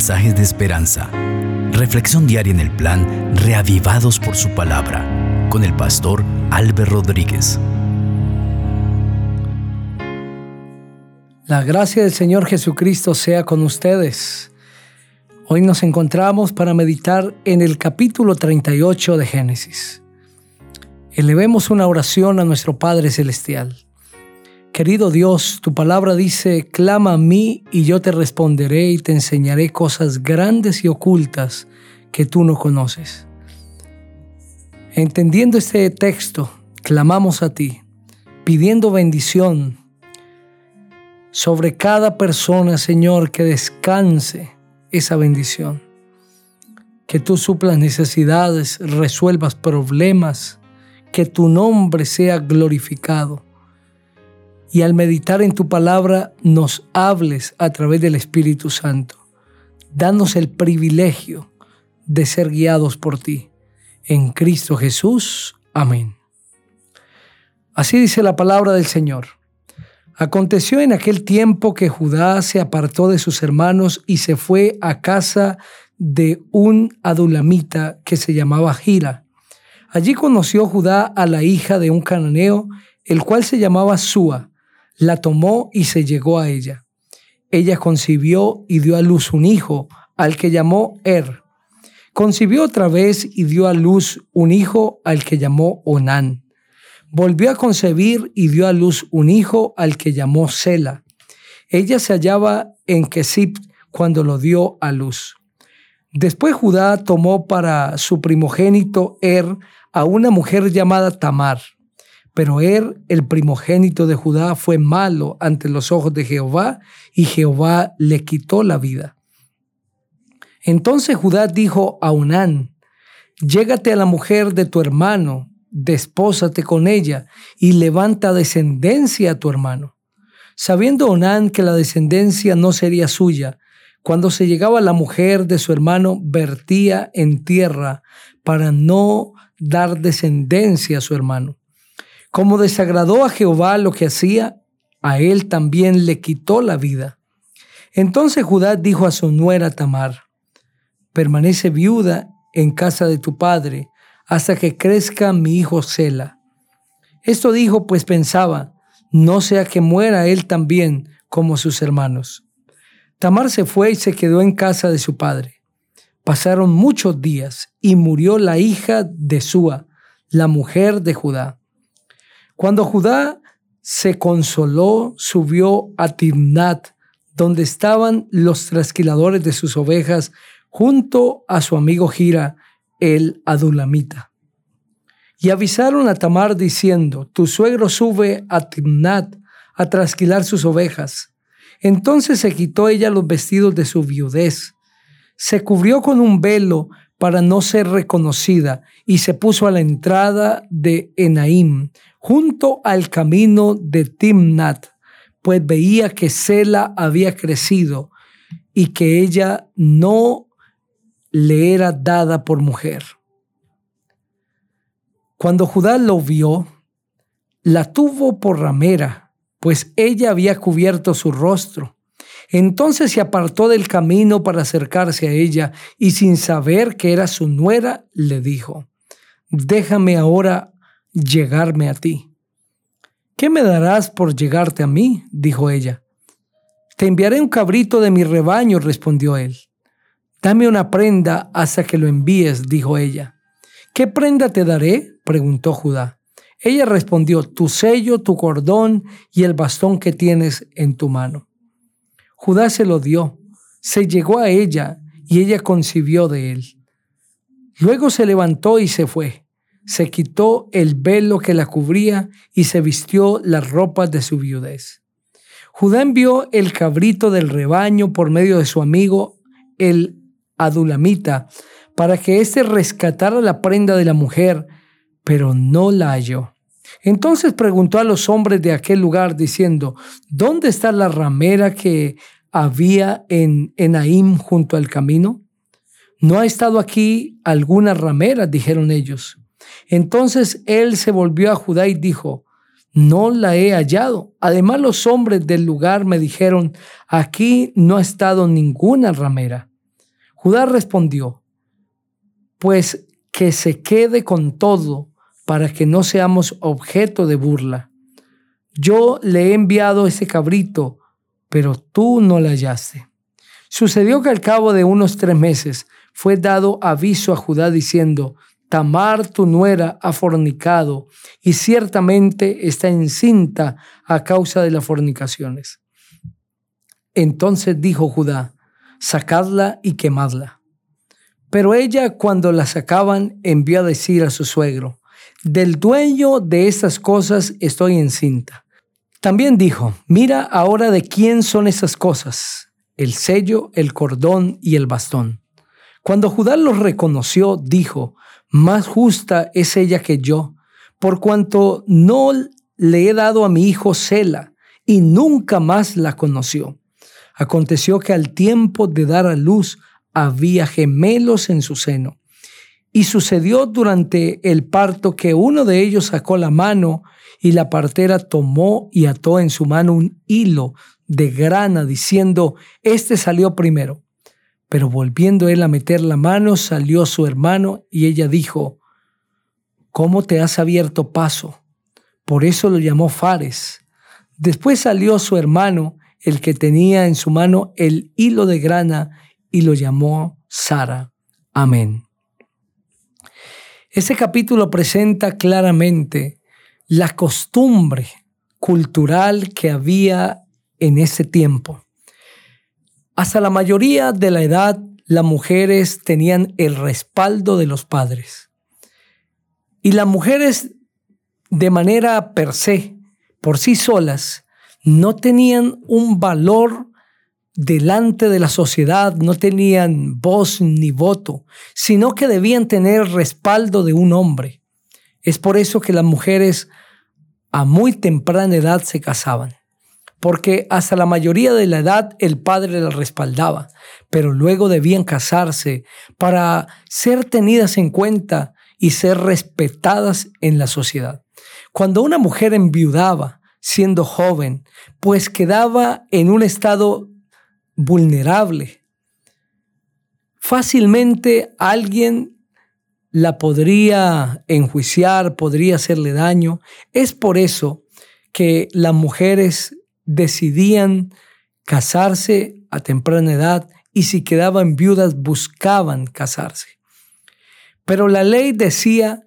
mensajes de esperanza. Reflexión diaria en el plan Reavivados por su palabra con el pastor Álvaro Rodríguez. La gracia del Señor Jesucristo sea con ustedes. Hoy nos encontramos para meditar en el capítulo 38 de Génesis. Elevemos una oración a nuestro Padre Celestial. Querido Dios, tu palabra dice, clama a mí y yo te responderé y te enseñaré cosas grandes y ocultas que tú no conoces. Entendiendo este texto, clamamos a ti, pidiendo bendición sobre cada persona, Señor, que descanse esa bendición. Que tú suplas necesidades, resuelvas problemas, que tu nombre sea glorificado y al meditar en tu palabra nos hables a través del Espíritu Santo. Danos el privilegio de ser guiados por ti. En Cristo Jesús. Amén. Así dice la palabra del Señor. Aconteció en aquel tiempo que Judá se apartó de sus hermanos y se fue a casa de un adulamita que se llamaba Gira. Allí conoció Judá a la hija de un cananeo, el cual se llamaba Sua la tomó y se llegó a ella. Ella concibió y dio a luz un hijo, al que llamó Er. Concibió otra vez y dio a luz un hijo, al que llamó Onán. Volvió a concebir y dio a luz un hijo, al que llamó Sela. Ella se hallaba en Kesip cuando lo dio a luz. Después Judá tomó para su primogénito Er a una mujer llamada Tamar pero él, el primogénito de Judá, fue malo ante los ojos de Jehová y Jehová le quitó la vida. Entonces Judá dijo a Unán, llégate a la mujer de tu hermano, despósate con ella y levanta descendencia a tu hermano. Sabiendo Onán que la descendencia no sería suya, cuando se llegaba la mujer de su hermano, vertía en tierra para no dar descendencia a su hermano. Como desagradó a Jehová lo que hacía, a él también le quitó la vida. Entonces Judá dijo a su nuera Tamar, permanece viuda en casa de tu padre hasta que crezca mi hijo Sela. Esto dijo pues pensaba, no sea que muera él también como sus hermanos. Tamar se fue y se quedó en casa de su padre. Pasaron muchos días y murió la hija de Sua, la mujer de Judá. Cuando Judá se consoló, subió a Timnat, donde estaban los trasquiladores de sus ovejas, junto a su amigo Gira, el adulamita. Y avisaron a Tamar diciendo, tu suegro sube a Timnat a trasquilar sus ovejas. Entonces se quitó ella los vestidos de su viudez, se cubrió con un velo para no ser reconocida y se puso a la entrada de Enaim, junto al camino de Timnat, pues veía que Sela había crecido y que ella no le era dada por mujer. Cuando Judá lo vio, la tuvo por ramera, pues ella había cubierto su rostro. Entonces se apartó del camino para acercarse a ella y sin saber que era su nuera, le dijo, déjame ahora llegarme a ti. ¿Qué me darás por llegarte a mí? dijo ella. Te enviaré un cabrito de mi rebaño, respondió él. Dame una prenda hasta que lo envíes, dijo ella. ¿Qué prenda te daré? preguntó Judá. Ella respondió, tu sello, tu cordón y el bastón que tienes en tu mano. Judá se lo dio, se llegó a ella y ella concibió de él. Luego se levantó y se fue se quitó el velo que la cubría y se vistió las ropas de su viudez. Judá envió el cabrito del rebaño por medio de su amigo el adulamita para que éste rescatara la prenda de la mujer, pero no la halló. Entonces preguntó a los hombres de aquel lugar diciendo, ¿dónde está la ramera que había en Enaim junto al camino? ¿No ha estado aquí alguna ramera? dijeron ellos. Entonces él se volvió a Judá y dijo, no la he hallado. Además los hombres del lugar me dijeron, aquí no ha estado ninguna ramera. Judá respondió, pues que se quede con todo para que no seamos objeto de burla. Yo le he enviado ese cabrito, pero tú no le hallaste. Sucedió que al cabo de unos tres meses fue dado aviso a Judá diciendo, Tamar tu nuera ha fornicado y ciertamente está encinta a causa de las fornicaciones. Entonces dijo Judá, sacadla y quemadla. Pero ella cuando la sacaban envió a decir a su suegro, del dueño de estas cosas estoy encinta. También dijo, mira ahora de quién son esas cosas, el sello, el cordón y el bastón. Cuando Judá los reconoció, dijo, más justa es ella que yo, por cuanto no le he dado a mi hijo Sela, y nunca más la conoció. Aconteció que al tiempo de dar a luz había gemelos en su seno. Y sucedió durante el parto que uno de ellos sacó la mano y la partera tomó y ató en su mano un hilo de grana, diciendo, Este salió primero. Pero volviendo él a meter la mano, salió su hermano y ella dijo, ¿cómo te has abierto paso? Por eso lo llamó Fares. Después salió su hermano, el que tenía en su mano el hilo de grana, y lo llamó Sara. Amén. Ese capítulo presenta claramente la costumbre cultural que había en ese tiempo. Hasta la mayoría de la edad, las mujeres tenían el respaldo de los padres. Y las mujeres, de manera per se, por sí solas, no tenían un valor delante de la sociedad, no tenían voz ni voto, sino que debían tener respaldo de un hombre. Es por eso que las mujeres a muy temprana edad se casaban porque hasta la mayoría de la edad el padre la respaldaba, pero luego debían casarse para ser tenidas en cuenta y ser respetadas en la sociedad. Cuando una mujer enviudaba siendo joven, pues quedaba en un estado vulnerable, fácilmente alguien la podría enjuiciar, podría hacerle daño. Es por eso que las mujeres decidían casarse a temprana edad y si quedaban viudas buscaban casarse. Pero la ley decía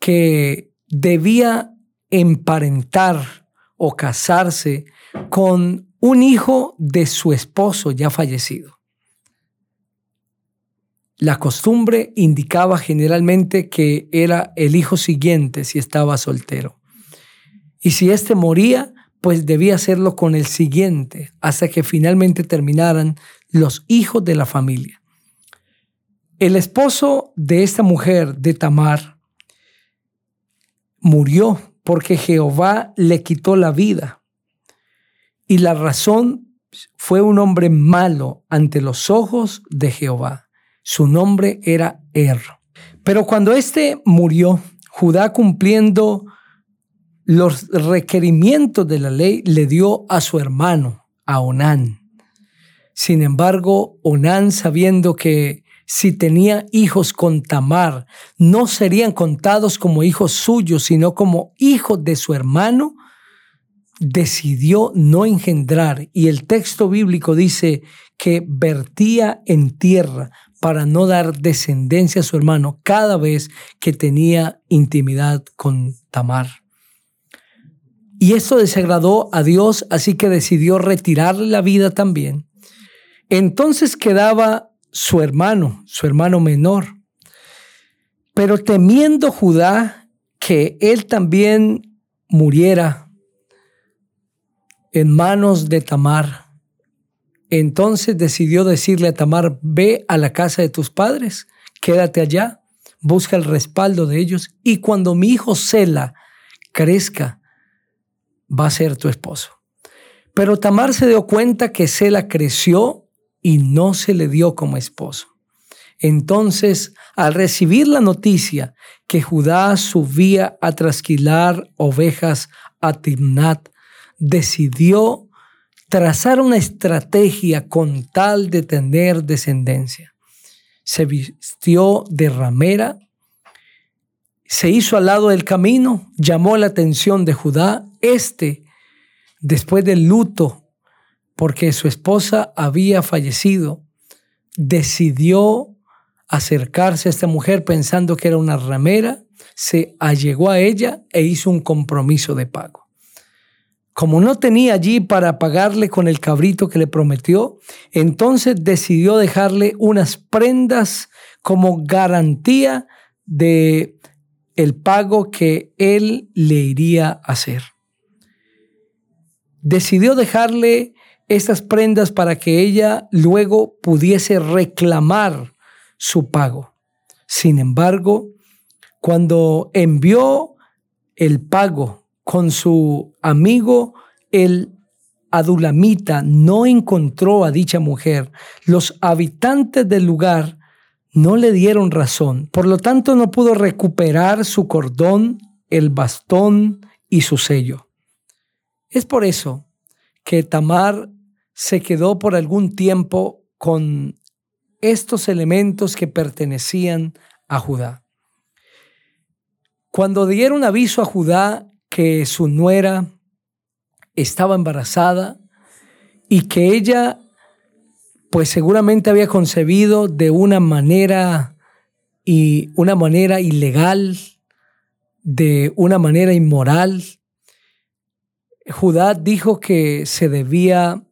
que debía emparentar o casarse con un hijo de su esposo ya fallecido. La costumbre indicaba generalmente que era el hijo siguiente si estaba soltero. Y si éste moría, pues debía hacerlo con el siguiente, hasta que finalmente terminaran los hijos de la familia. El esposo de esta mujer, de Tamar, murió porque Jehová le quitó la vida. Y la razón fue un hombre malo ante los ojos de Jehová. Su nombre era Er. Pero cuando éste murió, Judá cumpliendo los requerimientos de la ley le dio a su hermano, a Onán. Sin embargo, Onán, sabiendo que si tenía hijos con Tamar, no serían contados como hijos suyos, sino como hijos de su hermano, decidió no engendrar. Y el texto bíblico dice que vertía en tierra para no dar descendencia a su hermano cada vez que tenía intimidad con Tamar. Y esto desagradó a Dios, así que decidió retirarle la vida también. Entonces quedaba su hermano, su hermano menor. Pero temiendo Judá que él también muriera en manos de Tamar, entonces decidió decirle a Tamar, ve a la casa de tus padres, quédate allá, busca el respaldo de ellos, y cuando mi hijo Sela crezca, va a ser tu esposo. Pero Tamar se dio cuenta que Sela creció y no se le dio como esposo. Entonces, al recibir la noticia que Judá subía a trasquilar ovejas a Timnat, decidió trazar una estrategia con tal de tener descendencia. se vistió de ramera, se hizo al lado del camino, llamó la atención de Judá. Este, después del luto, porque su esposa había fallecido, decidió acercarse a esta mujer pensando que era una ramera, se allegó a ella e hizo un compromiso de pago. Como no tenía allí para pagarle con el cabrito que le prometió, entonces decidió dejarle unas prendas como garantía de el pago que él le iría a hacer. Decidió dejarle estas prendas para que ella luego pudiese reclamar su pago. Sin embargo, cuando envió el pago con su amigo el adulamita no encontró a dicha mujer, los habitantes del lugar no le dieron razón, por lo tanto no pudo recuperar su cordón, el bastón y su sello. Es por eso que Tamar se quedó por algún tiempo con estos elementos que pertenecían a Judá. Cuando dieron aviso a Judá que su nuera estaba embarazada y que ella pues seguramente había concebido de una manera y una manera ilegal, de una manera inmoral. Judá dijo que se debía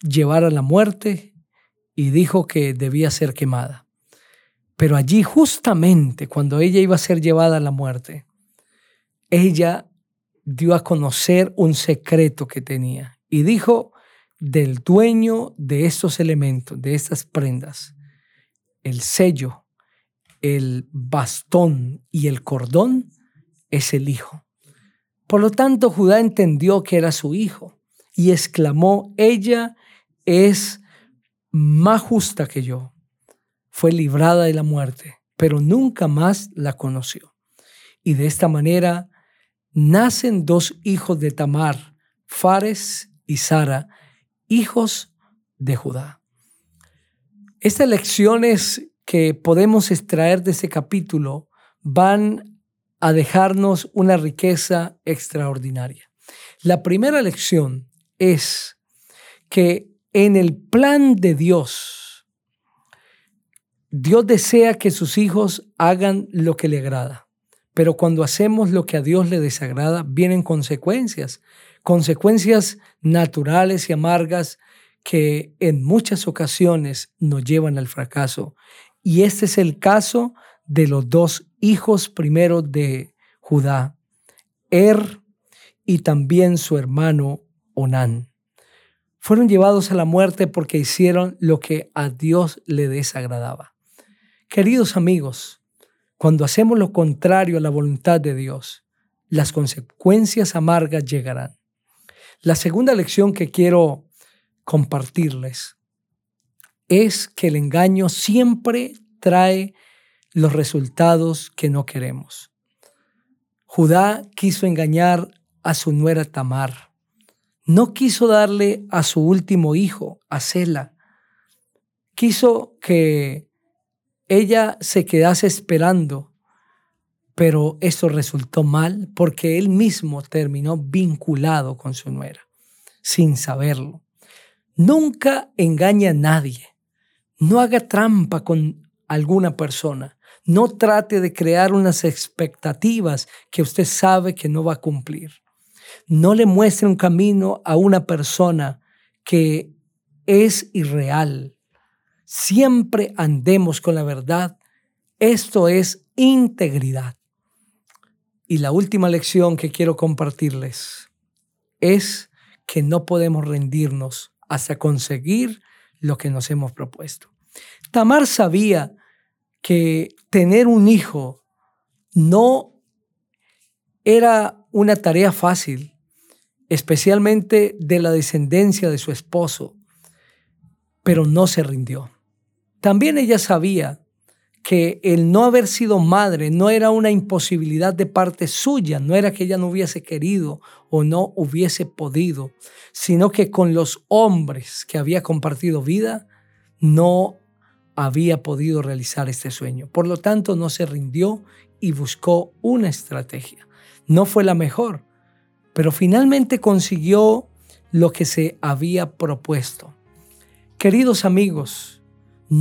llevar a la muerte y dijo que debía ser quemada. Pero allí justamente cuando ella iba a ser llevada a la muerte, ella dio a conocer un secreto que tenía y dijo del dueño de estos elementos, de estas prendas, el sello, el bastón y el cordón es el hijo. Por lo tanto, Judá entendió que era su hijo y exclamó, ella es más justa que yo. Fue librada de la muerte, pero nunca más la conoció. Y de esta manera nacen dos hijos de Tamar, Fares y Sara, hijos de Judá. Estas lecciones que podemos extraer de ese capítulo van a dejarnos una riqueza extraordinaria. La primera lección es que en el plan de Dios, Dios desea que sus hijos hagan lo que le agrada. Pero cuando hacemos lo que a Dios le desagrada, vienen consecuencias, consecuencias naturales y amargas que en muchas ocasiones nos llevan al fracaso. Y este es el caso de los dos hijos primero de Judá, Er y también su hermano Onán. Fueron llevados a la muerte porque hicieron lo que a Dios le desagradaba. Queridos amigos, cuando hacemos lo contrario a la voluntad de Dios, las consecuencias amargas llegarán. La segunda lección que quiero compartirles es que el engaño siempre trae los resultados que no queremos. Judá quiso engañar a su nuera Tamar. No quiso darle a su último hijo, a Sela. Quiso que ella se quedase esperando, pero eso resultó mal porque él mismo terminó vinculado con su nuera, sin saberlo. Nunca engaña a nadie. No haga trampa con alguna persona. No trate de crear unas expectativas que usted sabe que no va a cumplir. No le muestre un camino a una persona que es irreal, siempre andemos con la verdad. Esto es integridad. Y la última lección que quiero compartirles es que no podemos rendirnos hasta conseguir lo que nos hemos propuesto. Tamar sabía que tener un hijo no era una tarea fácil, especialmente de la descendencia de su esposo, pero no se rindió. También ella sabía que el no haber sido madre no era una imposibilidad de parte suya, no era que ella no hubiese querido o no hubiese podido, sino que con los hombres que había compartido vida no había podido realizar este sueño. Por lo tanto, no se rindió y buscó una estrategia. No fue la mejor, pero finalmente consiguió lo que se había propuesto. Queridos amigos,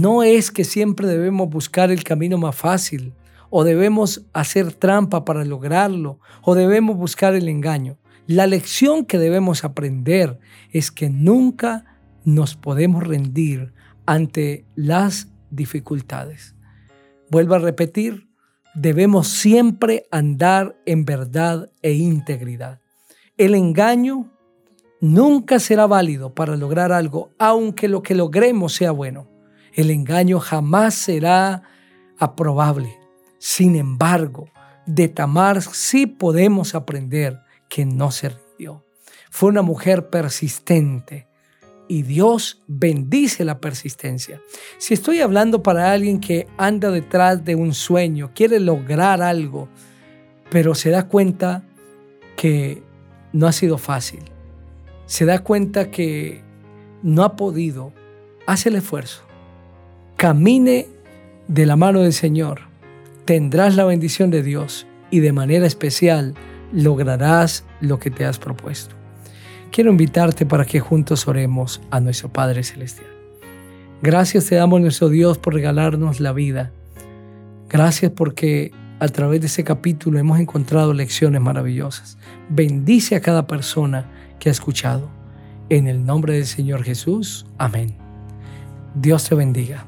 no es que siempre debemos buscar el camino más fácil, o debemos hacer trampa para lograrlo, o debemos buscar el engaño. La lección que debemos aprender es que nunca nos podemos rendir ante las dificultades. Vuelvo a repetir, debemos siempre andar en verdad e integridad. El engaño nunca será válido para lograr algo, aunque lo que logremos sea bueno. El engaño jamás será aprobable. Sin embargo, de Tamar sí podemos aprender que no se rindió. Fue una mujer persistente, y Dios bendice la persistencia. Si estoy hablando para alguien que anda detrás de un sueño, quiere lograr algo, pero se da cuenta que no ha sido fácil, se da cuenta que no ha podido, hace el esfuerzo, camine de la mano del Señor, tendrás la bendición de Dios y de manera especial lograrás lo que te has propuesto quiero invitarte para que juntos oremos a nuestro Padre Celestial. Gracias te damos nuestro Dios por regalarnos la vida. Gracias porque a través de ese capítulo hemos encontrado lecciones maravillosas. Bendice a cada persona que ha escuchado. En el nombre del Señor Jesús. Amén. Dios te bendiga.